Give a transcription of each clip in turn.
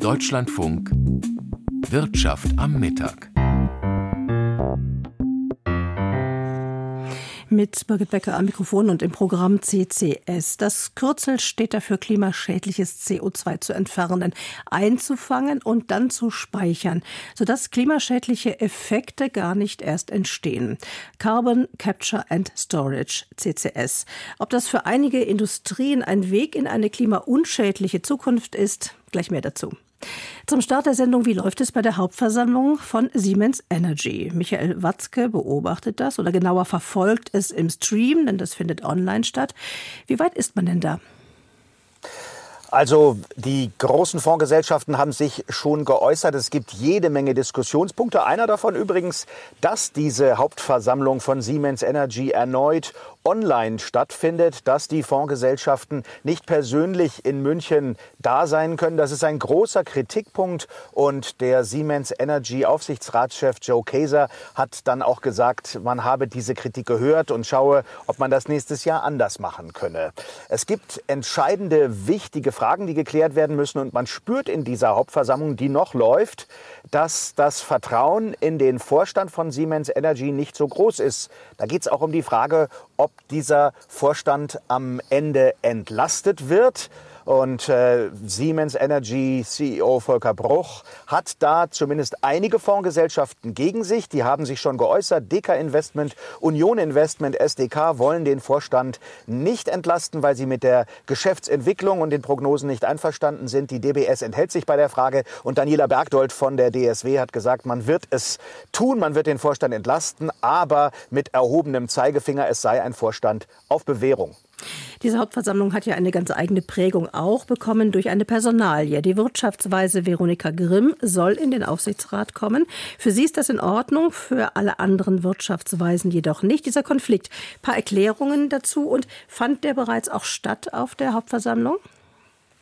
Deutschlandfunk Wirtschaft am Mittag. mit Birgit Becker am Mikrofon und im Programm CCS. Das Kürzel steht dafür, klimaschädliches CO2 zu entfernen, einzufangen und dann zu speichern, sodass klimaschädliche Effekte gar nicht erst entstehen. Carbon Capture and Storage, CCS. Ob das für einige Industrien ein Weg in eine klimaunschädliche Zukunft ist, gleich mehr dazu. Zum Start der Sendung, wie läuft es bei der Hauptversammlung von Siemens Energy? Michael Watzke beobachtet das oder genauer verfolgt es im Stream, denn das findet online statt. Wie weit ist man denn da? Also die großen Fondsgesellschaften haben sich schon geäußert. Es gibt jede Menge Diskussionspunkte. Einer davon übrigens, dass diese Hauptversammlung von Siemens Energy erneut online stattfindet, dass die Fondsgesellschaften nicht persönlich in München da sein können. Das ist ein großer Kritikpunkt und der Siemens Energy Aufsichtsratschef Joe Kaeser hat dann auch gesagt, man habe diese Kritik gehört und schaue, ob man das nächstes Jahr anders machen könne. Es gibt entscheidende, wichtige Fragen, die geklärt werden müssen und man spürt in dieser Hauptversammlung, die noch läuft, dass das Vertrauen in den Vorstand von Siemens Energy nicht so groß ist. Da geht es auch um die Frage, ob dieser Vorstand am Ende entlastet wird. Und äh, Siemens Energy CEO Volker Bruch hat da zumindest einige Fondsgesellschaften gegen sich. Die haben sich schon geäußert. Deka Investment, Union Investment, SDK wollen den Vorstand nicht entlasten, weil sie mit der Geschäftsentwicklung und den Prognosen nicht einverstanden sind. Die DBS enthält sich bei der Frage. Und Daniela Bergdold von der DSW hat gesagt, man wird es tun, man wird den Vorstand entlasten, aber mit erhobenem Zeigefinger, es sei ein Vorstand auf Bewährung. Diese Hauptversammlung hat ja eine ganz eigene Prägung auch bekommen durch eine Personalie. Die Wirtschaftsweise Veronika Grimm soll in den Aufsichtsrat kommen. Für sie ist das in Ordnung, für alle anderen Wirtschaftsweisen jedoch nicht. Dieser Konflikt. Ein paar Erklärungen dazu und fand der bereits auch statt auf der Hauptversammlung?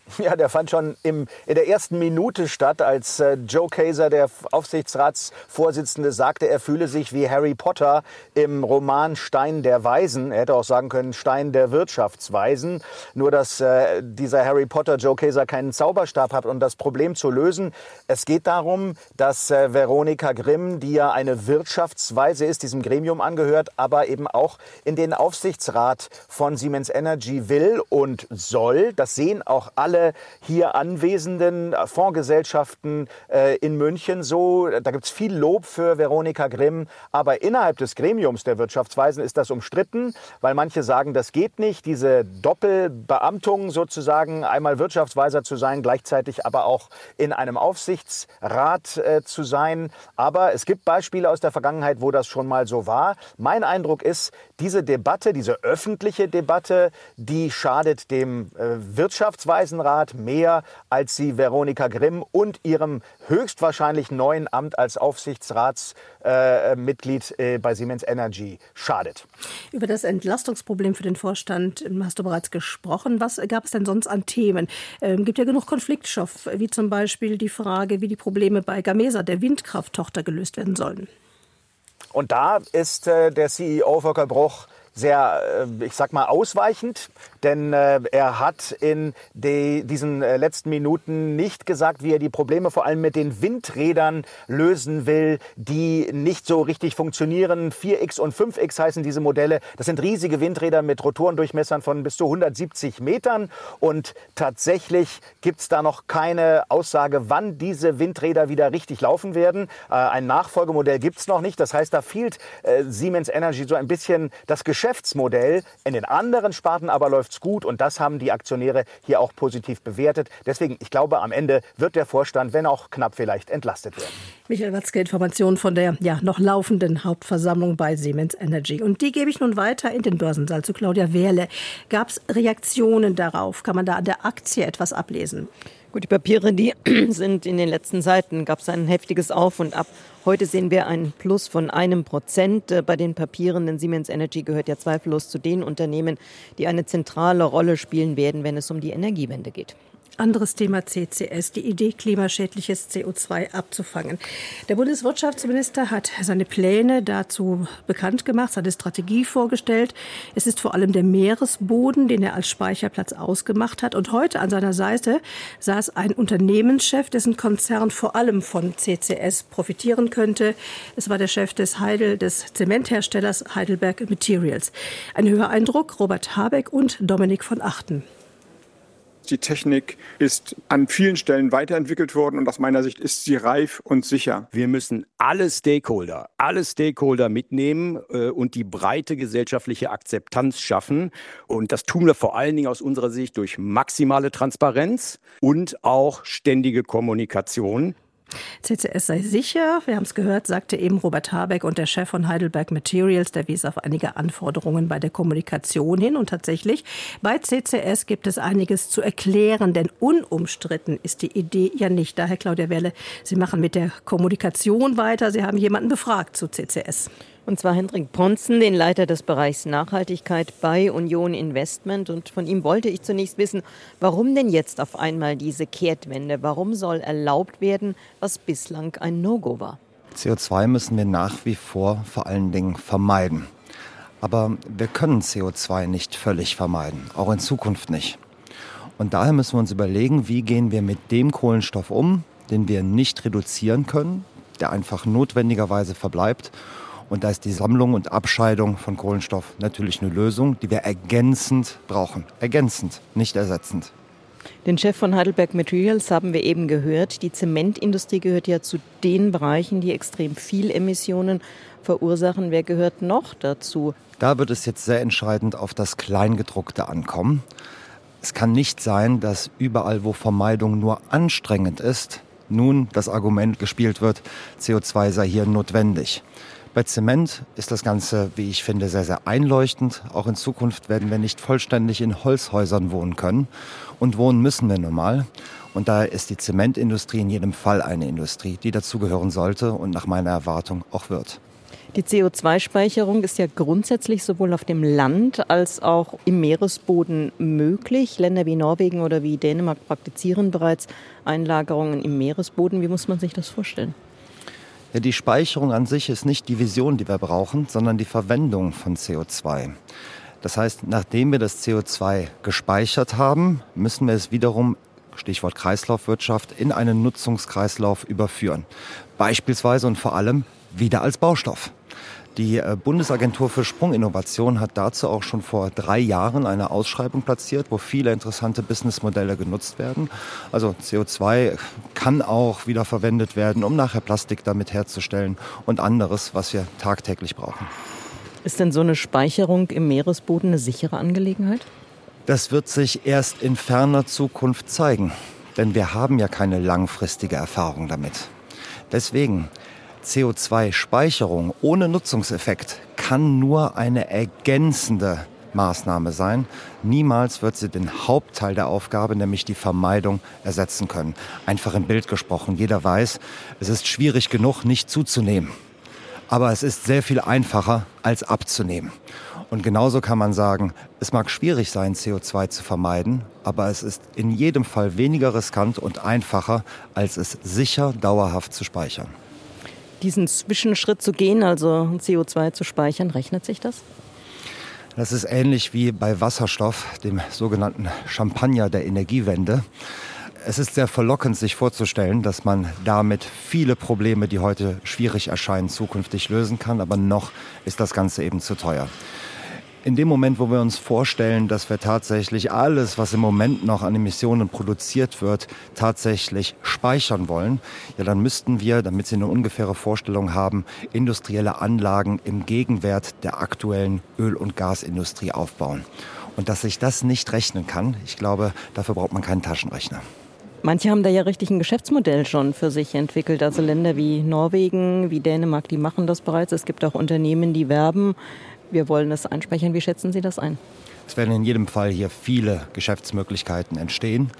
Ja, der fand schon im, in der ersten Minute statt, als äh, Joe Kaiser, der Aufsichtsratsvorsitzende, sagte, er fühle sich wie Harry Potter im Roman Stein der Weisen. Er hätte auch sagen können Stein der Wirtschaftsweisen. Nur, dass äh, dieser Harry Potter Joe Kaiser keinen Zauberstab hat, um das Problem zu lösen. Es geht darum, dass äh, Veronika Grimm, die ja eine Wirtschaftsweise ist, diesem Gremium angehört, aber eben auch in den Aufsichtsrat von Siemens Energy will und soll. Das sehen auch alle alle hier anwesenden Fondsgesellschaften äh, in München so. Da gibt es viel Lob für Veronika Grimm. Aber innerhalb des Gremiums der Wirtschaftsweisen ist das umstritten, weil manche sagen, das geht nicht. Diese Doppelbeamtung sozusagen, einmal Wirtschaftsweiser zu sein, gleichzeitig aber auch in einem Aufsichtsrat äh, zu sein. Aber es gibt Beispiele aus der Vergangenheit, wo das schon mal so war. Mein Eindruck ist, diese Debatte, diese öffentliche Debatte, die schadet dem äh, Wirtschaftsweisenrat Rat mehr, als sie Veronika Grimm und ihrem höchstwahrscheinlich neuen Amt als Aufsichtsratsmitglied äh, äh, bei Siemens Energy schadet. Über das Entlastungsproblem für den Vorstand hast du bereits gesprochen. Was gab es denn sonst an Themen? Ähm, gibt ja genug Konfliktstoff, wie zum Beispiel die Frage, wie die Probleme bei Gamesa, der Windkrafttochter, gelöst werden sollen. Und da ist äh, der CEO Volker Bruch sehr, äh, ich sag mal, ausweichend, denn äh, er hat in die, diesen äh, letzten Minuten nicht gesagt, wie er die Probleme vor allem mit den Windrädern lösen will, die nicht so richtig funktionieren. 4X und 5X heißen diese Modelle. Das sind riesige Windräder mit Rotorendurchmessern von bis zu 170 Metern und tatsächlich gibt es da noch keine Aussage, wann diese Windräder wieder richtig laufen werden. ein Nachfolgemodell gibt es noch nicht. Das heißt, da fehlt Siemens Energy so ein bisschen das Geschäft Geschäftsmodell. In den anderen Sparten aber läuft es gut und das haben die Aktionäre hier auch positiv bewertet. Deswegen, ich glaube, am Ende wird der Vorstand, wenn auch knapp vielleicht, entlastet werden. Michael Watzke, Informationen von der ja, noch laufenden Hauptversammlung bei Siemens Energy. Und die gebe ich nun weiter in den Börsensaal zu Claudia Wehrle. Gab es Reaktionen darauf? Kann man da an der Aktie etwas ablesen? Gut, die Papiere, die sind in den letzten Seiten, gab es ein heftiges Auf und Ab. Heute sehen wir ein Plus von einem Prozent äh, bei den Papieren, denn Siemens Energy gehört ja zweifellos zu den Unternehmen, die eine zentrale Rolle spielen werden, wenn es um die Energiewende geht. Anderes Thema CCS, die Idee, klimaschädliches CO2 abzufangen. Der Bundeswirtschaftsminister hat seine Pläne dazu bekannt gemacht, seine Strategie vorgestellt. Es ist vor allem der Meeresboden, den er als Speicherplatz ausgemacht hat. Und heute an seiner Seite saß ein Unternehmenschef, dessen Konzern vor allem von CCS profitieren könnte. Es war der Chef des Heidel, des Zementherstellers Heidelberg Materials. Ein höherer Eindruck, Robert Habeck und Dominik von Achten. Die Technik ist an vielen Stellen weiterentwickelt worden und aus meiner Sicht ist sie reif und sicher. Wir müssen alle Stakeholder, alle Stakeholder mitnehmen äh, und die breite gesellschaftliche Akzeptanz schaffen. Und das tun wir vor allen Dingen aus unserer Sicht durch maximale Transparenz und auch ständige Kommunikation. CCS sei sicher. Wir haben es gehört, sagte eben Robert Habeck und der Chef von Heidelberg Materials, der wies auf einige Anforderungen bei der Kommunikation hin. Und tatsächlich, bei CCS gibt es einiges zu erklären, denn unumstritten ist die Idee ja nicht. Daher, Claudia Welle, Sie machen mit der Kommunikation weiter. Sie haben jemanden befragt zu CCS. Und zwar Hendrik Ponzen, den Leiter des Bereichs Nachhaltigkeit bei Union Investment. Und von ihm wollte ich zunächst wissen, warum denn jetzt auf einmal diese Kehrtwende? Warum soll erlaubt werden, was bislang ein No-Go war? CO2 müssen wir nach wie vor vor allen Dingen vermeiden. Aber wir können CO2 nicht völlig vermeiden, auch in Zukunft nicht. Und daher müssen wir uns überlegen, wie gehen wir mit dem Kohlenstoff um, den wir nicht reduzieren können, der einfach notwendigerweise verbleibt und da ist die Sammlung und Abscheidung von Kohlenstoff natürlich eine Lösung, die wir ergänzend brauchen. Ergänzend, nicht ersetzend. Den Chef von Heidelberg Materials haben wir eben gehört. Die Zementindustrie gehört ja zu den Bereichen, die extrem viel Emissionen verursachen. Wer gehört noch dazu? Da wird es jetzt sehr entscheidend auf das Kleingedruckte ankommen. Es kann nicht sein, dass überall, wo Vermeidung nur anstrengend ist, nun das Argument gespielt wird, CO2 sei hier notwendig. Bei Zement ist das Ganze, wie ich finde, sehr, sehr einleuchtend. Auch in Zukunft werden wir nicht vollständig in Holzhäusern wohnen können. Und wohnen müssen wir nun mal. Und daher ist die Zementindustrie in jedem Fall eine Industrie, die dazugehören sollte und nach meiner Erwartung auch wird. Die CO2-Speicherung ist ja grundsätzlich sowohl auf dem Land als auch im Meeresboden möglich. Länder wie Norwegen oder wie Dänemark praktizieren bereits Einlagerungen im Meeresboden. Wie muss man sich das vorstellen? Ja, die Speicherung an sich ist nicht die Vision, die wir brauchen, sondern die Verwendung von CO2. Das heißt, nachdem wir das CO2 gespeichert haben, müssen wir es wiederum, Stichwort Kreislaufwirtschaft, in einen Nutzungskreislauf überführen. Beispielsweise und vor allem wieder als Baustoff. Die äh, Bundesagentur für Sprunginnovation hat dazu auch schon vor drei Jahren eine Ausschreibung platziert, wo viele interessante Businessmodelle genutzt werden. Also CO2 kann auch wieder verwendet werden, um nachher Plastik damit herzustellen und anderes, was wir tagtäglich brauchen. Ist denn so eine Speicherung im Meeresboden eine sichere Angelegenheit? Das wird sich erst in ferner Zukunft zeigen, denn wir haben ja keine langfristige Erfahrung damit. Deswegen CO2-Speicherung ohne Nutzungseffekt kann nur eine ergänzende Maßnahme sein. Niemals wird sie den Hauptteil der Aufgabe, nämlich die Vermeidung, ersetzen können. Einfach im Bild gesprochen. Jeder weiß, es ist schwierig genug, nicht zuzunehmen. Aber es ist sehr viel einfacher, als abzunehmen. Und genauso kann man sagen, es mag schwierig sein, CO2 zu vermeiden, aber es ist in jedem Fall weniger riskant und einfacher, als es sicher dauerhaft zu speichern diesen Zwischenschritt zu gehen, also CO2 zu speichern, rechnet sich das? Das ist ähnlich wie bei Wasserstoff, dem sogenannten Champagner der Energiewende. Es ist sehr verlockend, sich vorzustellen, dass man damit viele Probleme, die heute schwierig erscheinen, zukünftig lösen kann. Aber noch ist das Ganze eben zu teuer in dem Moment, wo wir uns vorstellen, dass wir tatsächlich alles, was im Moment noch an Emissionen produziert wird, tatsächlich speichern wollen, ja, dann müssten wir, damit Sie eine ungefähre Vorstellung haben, industrielle Anlagen im Gegenwert der aktuellen Öl- und Gasindustrie aufbauen. Und dass sich das nicht rechnen kann, ich glaube, dafür braucht man keinen Taschenrechner. Manche haben da ja richtig ein Geschäftsmodell schon für sich entwickelt. Also Länder wie Norwegen, wie Dänemark, die machen das bereits. Es gibt auch Unternehmen, die werben wir wollen es einspeichern. Wie schätzen Sie das ein? Es werden in jedem Fall hier viele Geschäftsmöglichkeiten entstehen.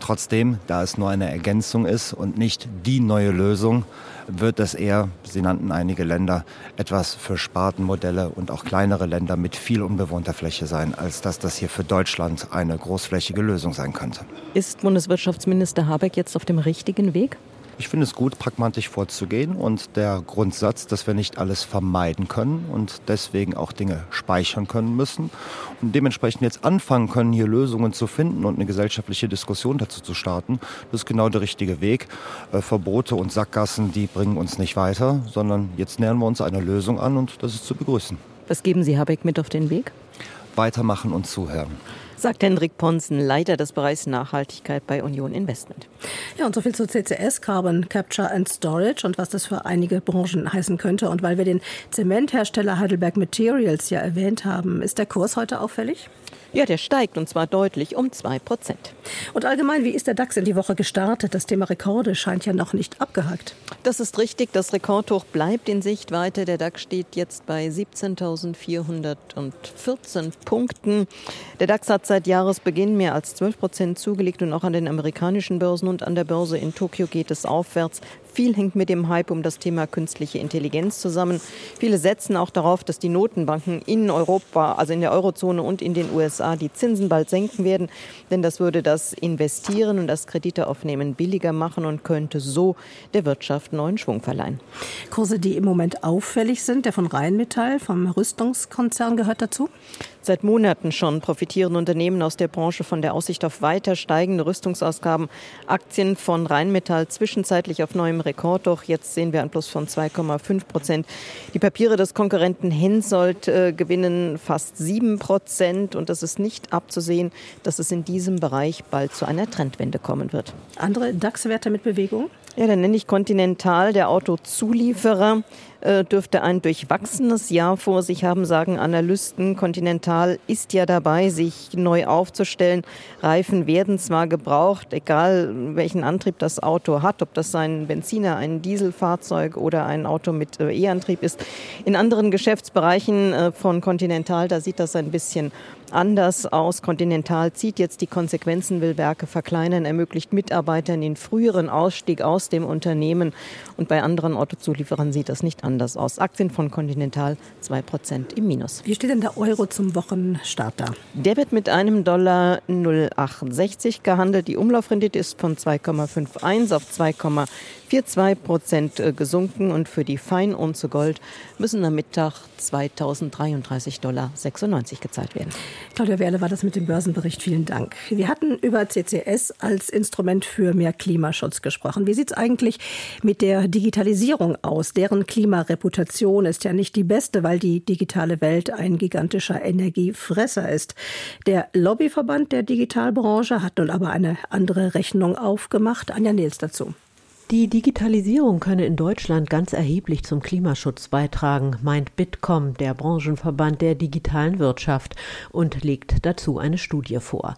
Trotzdem, da es nur eine Ergänzung ist und nicht die neue Lösung, wird es eher, Sie nannten einige Länder, etwas für Spartenmodelle und auch kleinere Länder mit viel unbewohnter Fläche sein, als dass das hier für Deutschland eine großflächige Lösung sein könnte. Ist Bundeswirtschaftsminister Habeck jetzt auf dem richtigen Weg? Ich finde es gut, pragmatisch vorzugehen und der Grundsatz, dass wir nicht alles vermeiden können und deswegen auch Dinge speichern können müssen und dementsprechend jetzt anfangen können, hier Lösungen zu finden und eine gesellschaftliche Diskussion dazu zu starten, das ist genau der richtige Weg. Äh, Verbote und Sackgassen, die bringen uns nicht weiter, sondern jetzt nähern wir uns einer Lösung an und das ist zu begrüßen. Was geben Sie Habeck mit auf den Weg? Weitermachen und zuhören sagt Hendrik Ponsen, Leiter des Bereichs Nachhaltigkeit bei Union Investment. Ja, und so viel zu CCS, Carbon Capture and Storage und was das für einige Branchen heißen könnte. Und weil wir den Zementhersteller Heidelberg Materials ja erwähnt haben, ist der Kurs heute auffällig? Ja, der steigt und zwar deutlich um 2 Prozent. Und allgemein, wie ist der DAX in die Woche gestartet? Das Thema Rekorde scheint ja noch nicht abgehakt. Das ist richtig. Das Rekordhoch bleibt in Sichtweite. Der DAX steht jetzt bei 17.414 Punkten. Der DAX hat seit Jahresbeginn mehr als 12 Prozent zugelegt und auch an den amerikanischen Börsen und an der Börse in Tokio geht es aufwärts. Viel hängt mit dem Hype um das Thema künstliche Intelligenz zusammen. Viele setzen auch darauf, dass die Notenbanken in Europa, also in der Eurozone und in den USA, die Zinsen bald senken werden. Denn das würde das Investieren und das Krediteaufnehmen billiger machen und könnte so der Wirtschaft neuen Schwung verleihen. Kurse, die im Moment auffällig sind, der von Rheinmetall, vom Rüstungskonzern gehört dazu? Seit Monaten schon profitieren Unternehmen aus der Branche von der Aussicht auf weiter steigende Rüstungsausgaben. Aktien von Rheinmetall zwischenzeitlich auf neuem Rekordhoch. Jetzt sehen wir ein Plus von 2,5 Prozent. Die Papiere des Konkurrenten Hensoldt äh, gewinnen fast 7 Prozent. Und das ist nicht abzusehen, dass es in diesem Bereich bald zu einer Trendwende kommen wird. Andere DAX-Werte mit Bewegung? Ja, dann nenne ich Continental, der Autozulieferer. Äh, dürfte ein durchwachsenes Jahr vor sich haben, sagen Analysten. Continental ist ja dabei, sich neu aufzustellen. Reifen werden zwar gebraucht, egal welchen Antrieb das Auto hat, ob das ein Benziner, ein Dieselfahrzeug oder ein Auto mit äh, E-Antrieb ist. In anderen Geschäftsbereichen äh, von Continental, da sieht das ein bisschen anders aus. Continental zieht jetzt die Konsequenzen, will Werke verkleinern, ermöglicht Mitarbeitern den früheren Ausstieg aus dem Unternehmen. Und bei anderen Autozulieferern sieht das nicht anders aus. Aktien von Continental 2% im Minus. Wie steht denn der Euro zum Wochenstart da? Der wird mit einem Dollar 0,68 gehandelt. Die Umlaufrendite ist von 2,51 auf 2,4 4,2 Prozent äh, gesunken und für die Fein zu Gold müssen am Mittag 2033,96 Dollar gezahlt werden. Claudia Werle war das mit dem Börsenbericht. Vielen Dank. Wir hatten über CCS als Instrument für mehr Klimaschutz gesprochen. Wie sieht es eigentlich mit der Digitalisierung aus? Deren Klimareputation ist ja nicht die beste, weil die digitale Welt ein gigantischer Energiefresser ist. Der Lobbyverband der Digitalbranche hat nun aber eine andere Rechnung aufgemacht. Anja Nils dazu. Die Digitalisierung könne in Deutschland ganz erheblich zum Klimaschutz beitragen, meint Bitkom, der Branchenverband der digitalen Wirtschaft, und legt dazu eine Studie vor.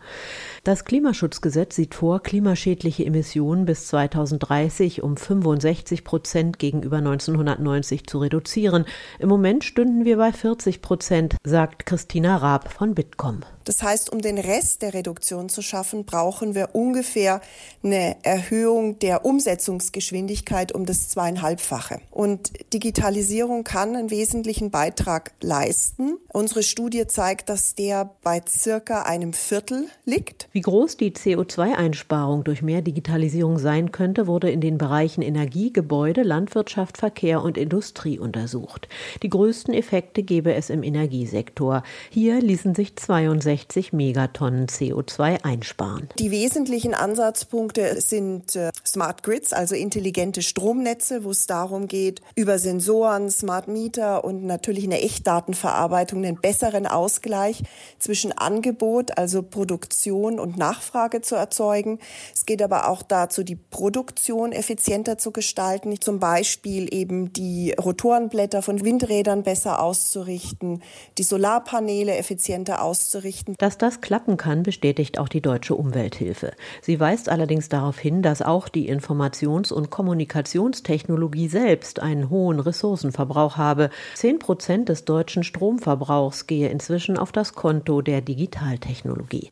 Das Klimaschutzgesetz sieht vor, klimaschädliche Emissionen bis 2030 um 65 Prozent gegenüber 1990 zu reduzieren. Im Moment stünden wir bei 40 Prozent, sagt Christina Raab von Bitkom. Das heißt, um den Rest der Reduktion zu schaffen, brauchen wir ungefähr eine Erhöhung der Umsetzungsgeschwindigkeit um das zweieinhalbfache. Und Digitalisierung kann einen wesentlichen Beitrag leisten. Unsere Studie zeigt, dass der bei circa einem Viertel liegt. Wie groß die CO2-Einsparung durch mehr Digitalisierung sein könnte, wurde in den Bereichen Energie, Gebäude, Landwirtschaft, Verkehr und Industrie untersucht. Die größten Effekte gebe es im Energiesektor. Hier ließen sich 62 65 Megatonnen CO2 einsparen. Die wesentlichen Ansatzpunkte sind äh, Smart Grids, also intelligente Stromnetze, wo es darum geht, über Sensoren, Smart Meter und natürlich eine Echtdatenverarbeitung einen besseren Ausgleich zwischen Angebot, also Produktion und Nachfrage zu erzeugen. Es geht aber auch dazu, die Produktion effizienter zu gestalten, zum Beispiel eben die Rotorenblätter von Windrädern besser auszurichten, die Solarpaneele effizienter auszurichten errichten. Dass das klappen kann, bestätigt auch die Deutsche Umwelthilfe. Sie weist allerdings darauf hin, dass auch die Informations- und Kommunikationstechnologie selbst einen hohen Ressourcenverbrauch habe. Zehn Prozent des deutschen Stromverbrauchs gehe inzwischen auf das Konto der Digitaltechnologie.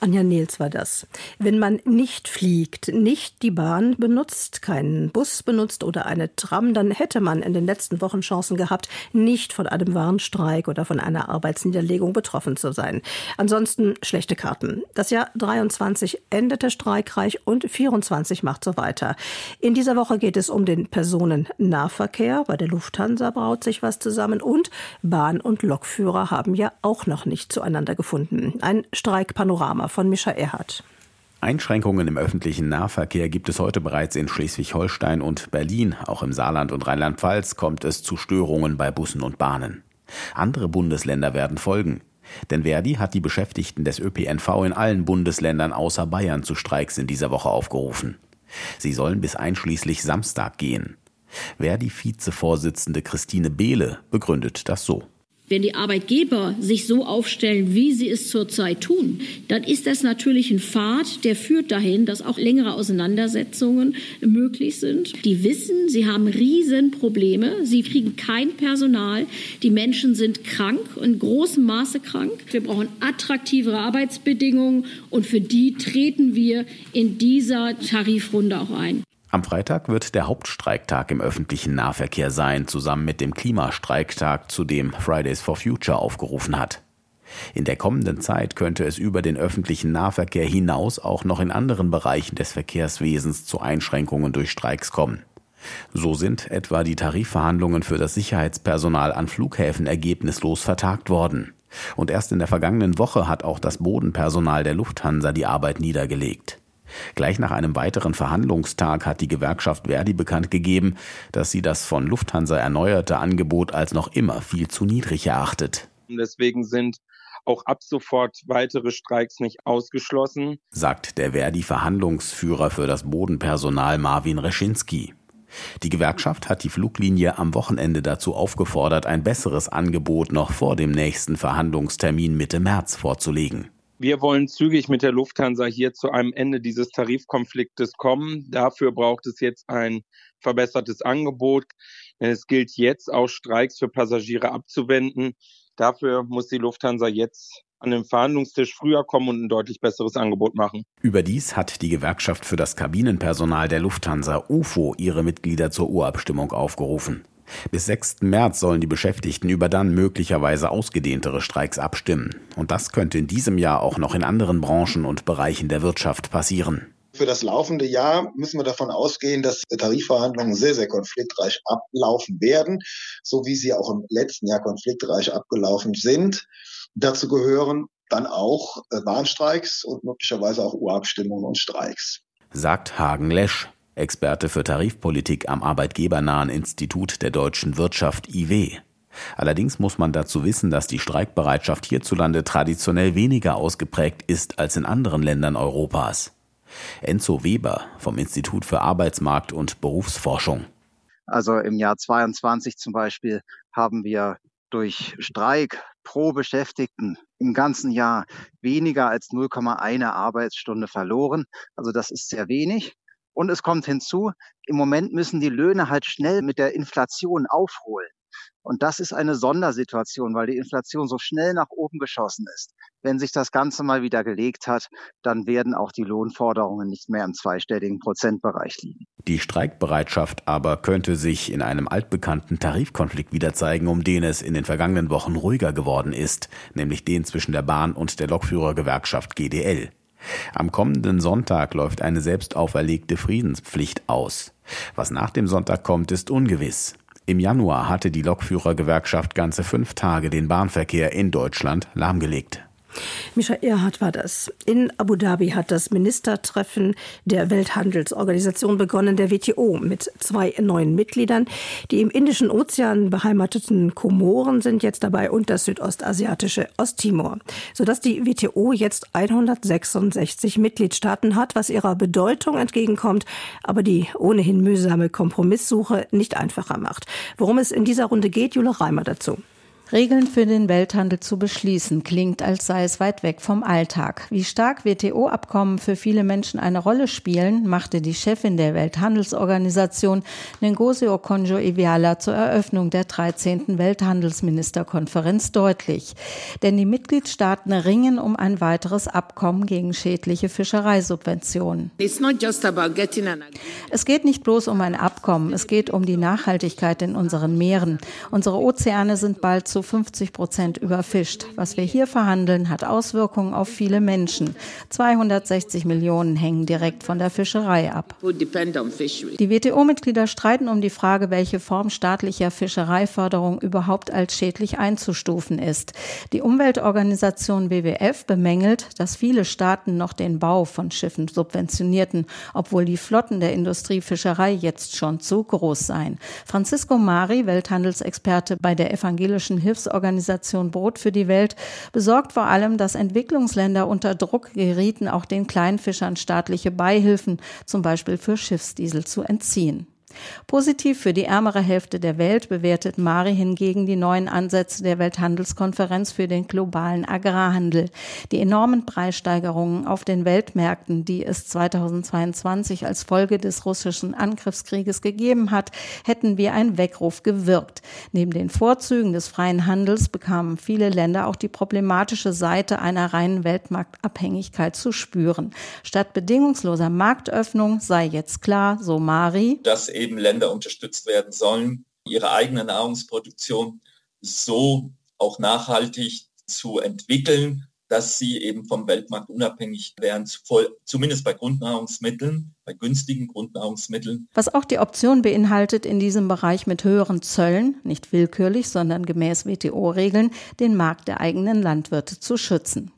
Anja Nils war das. Wenn man nicht fliegt, nicht die Bahn benutzt, keinen Bus benutzt oder eine Tram, dann hätte man in den letzten Wochen Chancen gehabt, nicht von einem Warnstreik oder von einer Arbeitsniederlegung betroffen zu sein. Ansonsten schlechte Karten. Das Jahr 23 endete streikreich und 24 macht so weiter. In dieser Woche geht es um den Personennahverkehr. Bei der Lufthansa braut sich was zusammen und Bahn- und Lokführer haben ja auch noch nicht zueinander gefunden. Ein Streikpanorama von Mischa Erhardt. Einschränkungen im öffentlichen Nahverkehr gibt es heute bereits in Schleswig-Holstein und Berlin. Auch im Saarland und Rheinland-Pfalz kommt es zu Störungen bei Bussen und Bahnen. Andere Bundesländer werden folgen. Denn Verdi hat die Beschäftigten des ÖPNV in allen Bundesländern außer Bayern zu Streiks in dieser Woche aufgerufen. Sie sollen bis einschließlich Samstag gehen. Verdi-Vizevorsitzende Christine Behle begründet das so. Wenn die Arbeitgeber sich so aufstellen, wie sie es zurzeit tun, dann ist das natürlich ein Pfad, der führt dahin, dass auch längere Auseinandersetzungen möglich sind. Die wissen, sie haben Riesenprobleme, sie kriegen kein Personal, die Menschen sind krank, in großem Maße krank. Wir brauchen attraktivere Arbeitsbedingungen und für die treten wir in dieser Tarifrunde auch ein. Am Freitag wird der Hauptstreiktag im öffentlichen Nahverkehr sein, zusammen mit dem Klimastreiktag, zu dem Fridays for Future aufgerufen hat. In der kommenden Zeit könnte es über den öffentlichen Nahverkehr hinaus auch noch in anderen Bereichen des Verkehrswesens zu Einschränkungen durch Streiks kommen. So sind etwa die Tarifverhandlungen für das Sicherheitspersonal an Flughäfen ergebnislos vertagt worden. Und erst in der vergangenen Woche hat auch das Bodenpersonal der Lufthansa die Arbeit niedergelegt. Gleich nach einem weiteren Verhandlungstag hat die Gewerkschaft Verdi bekannt gegeben, dass sie das von Lufthansa erneuerte Angebot als noch immer viel zu niedrig erachtet. Deswegen sind auch ab sofort weitere Streiks nicht ausgeschlossen, sagt der Verdi-Verhandlungsführer für das Bodenpersonal Marvin Reschinski. Die Gewerkschaft hat die Fluglinie am Wochenende dazu aufgefordert, ein besseres Angebot noch vor dem nächsten Verhandlungstermin Mitte März vorzulegen. Wir wollen zügig mit der Lufthansa hier zu einem Ende dieses Tarifkonfliktes kommen. Dafür braucht es jetzt ein verbessertes Angebot. Es gilt jetzt auch Streiks für Passagiere abzuwenden. Dafür muss die Lufthansa jetzt an den Verhandlungstisch früher kommen und ein deutlich besseres Angebot machen. Überdies hat die Gewerkschaft für das Kabinenpersonal der Lufthansa UFO ihre Mitglieder zur Urabstimmung aufgerufen. Bis 6. März sollen die Beschäftigten über dann möglicherweise ausgedehntere Streiks abstimmen. Und das könnte in diesem Jahr auch noch in anderen Branchen und Bereichen der Wirtschaft passieren. Für das laufende Jahr müssen wir davon ausgehen, dass Tarifverhandlungen sehr, sehr konfliktreich ablaufen werden, so wie sie auch im letzten Jahr konfliktreich abgelaufen sind. Dazu gehören dann auch Warnstreiks und möglicherweise auch Urabstimmungen und Streiks. Sagt Hagen Lesch, Experte für Tarifpolitik am Arbeitgebernahen Institut der deutschen Wirtschaft IW. Allerdings muss man dazu wissen, dass die Streikbereitschaft hierzulande traditionell weniger ausgeprägt ist als in anderen Ländern Europas. Enzo Weber vom Institut für Arbeitsmarkt und Berufsforschung. Also im Jahr 22 zum Beispiel haben wir durch Streik pro Beschäftigten im ganzen Jahr weniger als 0,1 Arbeitsstunde verloren. Also das ist sehr wenig. Und es kommt hinzu, im Moment müssen die Löhne halt schnell mit der Inflation aufholen. Und das ist eine Sondersituation, weil die Inflation so schnell nach oben geschossen ist. Wenn sich das Ganze mal wieder gelegt hat, dann werden auch die Lohnforderungen nicht mehr im zweistelligen Prozentbereich liegen. Die Streikbereitschaft aber könnte sich in einem altbekannten Tarifkonflikt wieder zeigen, um den es in den vergangenen Wochen ruhiger geworden ist, nämlich den zwischen der Bahn und der Lokführergewerkschaft GDL. Am kommenden Sonntag läuft eine selbst auferlegte Friedenspflicht aus. Was nach dem Sonntag kommt, ist ungewiss. Im Januar hatte die Lokführergewerkschaft ganze fünf Tage den Bahnverkehr in Deutschland lahmgelegt. Mischa Erhardt war das. In Abu Dhabi hat das Ministertreffen der Welthandelsorganisation begonnen, der WTO, mit zwei neuen Mitgliedern. Die im Indischen Ozean beheimateten Komoren sind jetzt dabei und das südostasiatische Osttimor, sodass die WTO jetzt 166 Mitgliedstaaten hat, was ihrer Bedeutung entgegenkommt, aber die ohnehin mühsame Kompromisssuche nicht einfacher macht. Worum es in dieser Runde geht, Jule Reimer dazu. Regeln für den Welthandel zu beschließen, klingt, als sei es weit weg vom Alltag. Wie stark WTO-Abkommen für viele Menschen eine Rolle spielen, machte die Chefin der Welthandelsorganisation Ngozi Okonjo-Iweala zur Eröffnung der 13. Welthandelsministerkonferenz deutlich. Denn die Mitgliedstaaten ringen um ein weiteres Abkommen gegen schädliche Fischereisubventionen. Es geht nicht bloß um ein Abkommen, es geht um die Nachhaltigkeit in unseren Meeren. Unsere Ozeane sind bald zu 50 Prozent überfischt. Was wir hier verhandeln, hat Auswirkungen auf viele Menschen. 260 Millionen hängen direkt von der Fischerei ab. Die WTO-Mitglieder streiten um die Frage, welche Form staatlicher Fischereiförderung überhaupt als schädlich einzustufen ist. Die Umweltorganisation WWF bemängelt, dass viele Staaten noch den Bau von Schiffen subventionierten, obwohl die Flotten der Industriefischerei jetzt schon zu groß seien. Francisco Mari, Welthandelsexperte bei der evangelischen Hilfsorganisation Brot für die Welt besorgt vor allem, dass Entwicklungsländer unter Druck gerieten, auch den Kleinfischern staatliche Beihilfen, zum Beispiel für Schiffsdiesel, zu entziehen. Positiv für die ärmere Hälfte der Welt bewertet Mari hingegen die neuen Ansätze der Welthandelskonferenz für den globalen Agrarhandel. Die enormen Preissteigerungen auf den Weltmärkten, die es 2022 als Folge des russischen Angriffskrieges gegeben hat, hätten wie ein Weckruf gewirkt. Neben den Vorzügen des freien Handels bekamen viele Länder auch die problematische Seite einer reinen Weltmarktabhängigkeit zu spüren. Statt bedingungsloser Marktöffnung sei jetzt klar, so Mari, dass eben Länder unterstützt werden sollen, ihre eigene Nahrungsproduktion so auch nachhaltig zu entwickeln, dass sie eben vom Weltmarkt unabhängig werden, zumindest bei Grundnahrungsmitteln bei günstigen Grundnahrungsmitteln. Was auch die Option beinhaltet, in diesem Bereich mit höheren Zöllen, nicht willkürlich, sondern gemäß WTO-Regeln, den Markt der eigenen Landwirte zu schützen.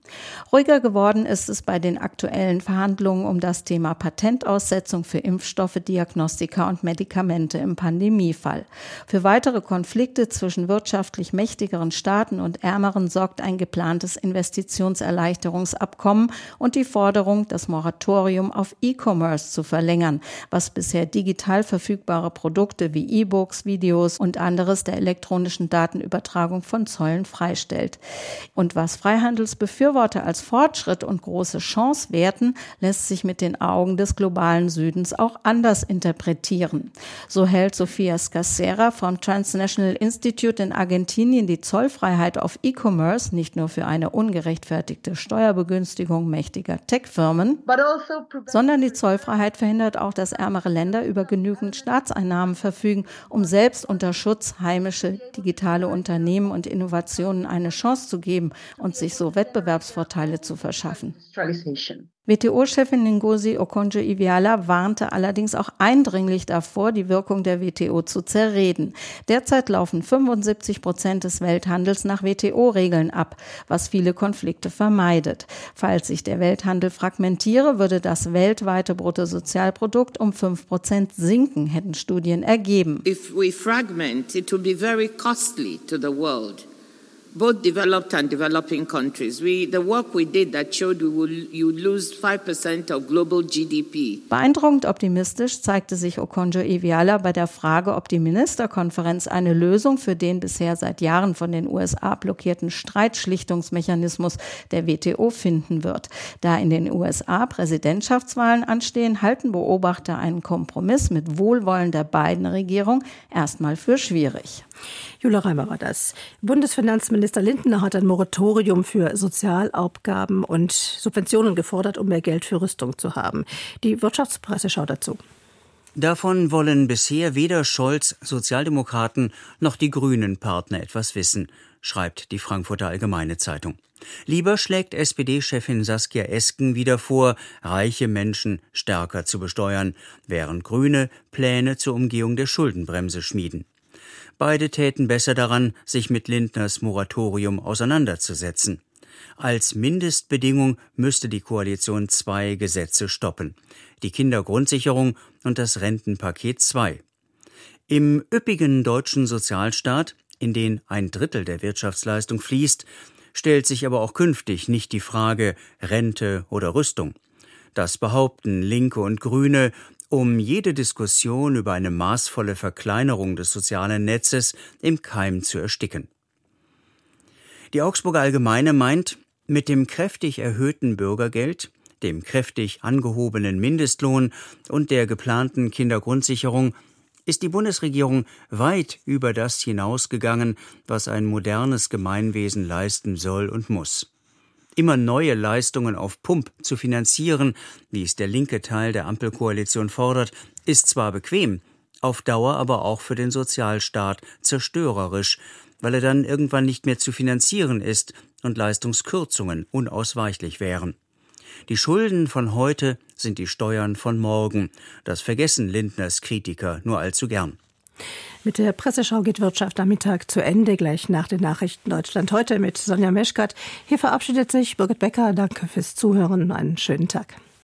Ruhiger geworden ist es bei den aktuellen Verhandlungen um das Thema Patentaussetzung für Impfstoffe, Diagnostika und Medikamente im Pandemiefall. Für weitere Konflikte zwischen wirtschaftlich mächtigeren Staaten und ärmeren sorgt ein geplantes Investitionserleichterungsabkommen und die Forderung, das Moratorium auf E-Commerce zu verlängern, was bisher digital verfügbare Produkte wie E-Books, Videos und anderes der elektronischen Datenübertragung von Zollen freistellt. Und was Freihandelsbefürworter als Fortschritt und große Chance werten, lässt sich mit den Augen des globalen Südens auch anders interpretieren. So hält Sofia Scacera vom Transnational Institute in Argentinien die Zollfreiheit auf E-Commerce nicht nur für eine ungerechtfertigte Steuerbegünstigung mächtiger Tech-Firmen, also sondern die Zollfreiheit verhindert auch, dass ärmere Länder über genügend Staatseinnahmen verfügen, um selbst unter Schutz heimische digitale Unternehmen und Innovationen eine Chance zu geben und sich so Wettbewerbsvorteile zu verschaffen. WTO-Chefin Ngozi Okonjo-Iweala warnte allerdings auch eindringlich davor, die Wirkung der WTO zu zerreden. Derzeit laufen 75 Prozent des Welthandels nach WTO-Regeln ab, was viele Konflikte vermeidet. Falls sich der Welthandel fragmentiere, würde das weltweite Bruttosozialprodukt um 5 Prozent sinken, hätten Studien ergeben. If we fragment, it will be very costly to the world both developed and developing countries. We, the work we did that showed we will, you lose 5% of global GDP. Beeindruckend optimistisch zeigte sich Okonjo-Iweala bei der Frage, ob die Ministerkonferenz eine Lösung für den bisher seit Jahren von den USA blockierten Streitschlichtungsmechanismus der WTO finden wird. Da in den USA Präsidentschaftswahlen anstehen, halten Beobachter einen Kompromiss mit Wohlwollen der beiden Regierungen erstmal für schwierig. Jula Reimer war das. Bundesfinanzminister Lindner hat ein Moratorium für Sozialabgaben und Subventionen gefordert, um mehr Geld für Rüstung zu haben. Die Wirtschaftspresse schaut dazu. Davon wollen bisher weder Scholz, Sozialdemokraten noch die Grünen Partner etwas wissen, schreibt die Frankfurter Allgemeine Zeitung. Lieber schlägt SPD-Chefin Saskia Esken wieder vor, reiche Menschen stärker zu besteuern, während Grüne Pläne zur Umgehung der Schuldenbremse schmieden. Beide täten besser daran, sich mit Lindners Moratorium auseinanderzusetzen. Als Mindestbedingung müsste die Koalition zwei Gesetze stoppen. Die Kindergrundsicherung und das Rentenpaket 2. Im üppigen deutschen Sozialstaat, in den ein Drittel der Wirtschaftsleistung fließt, stellt sich aber auch künftig nicht die Frage Rente oder Rüstung. Das behaupten Linke und Grüne um jede Diskussion über eine maßvolle Verkleinerung des sozialen Netzes im Keim zu ersticken. Die Augsburger Allgemeine meint, mit dem kräftig erhöhten Bürgergeld, dem kräftig angehobenen Mindestlohn und der geplanten Kindergrundsicherung ist die Bundesregierung weit über das hinausgegangen, was ein modernes Gemeinwesen leisten soll und muss. Immer neue Leistungen auf Pump zu finanzieren, wie es der linke Teil der Ampelkoalition fordert, ist zwar bequem, auf Dauer aber auch für den Sozialstaat zerstörerisch, weil er dann irgendwann nicht mehr zu finanzieren ist und Leistungskürzungen unausweichlich wären. Die Schulden von heute sind die Steuern von morgen. Das vergessen Lindners Kritiker nur allzu gern. Mit der Presseschau geht Wirtschaft am Mittag zu Ende, gleich nach den Nachrichten Deutschland heute mit Sonja Meschkat. Hier verabschiedet sich Birgit Becker. Danke fürs Zuhören. Einen schönen Tag.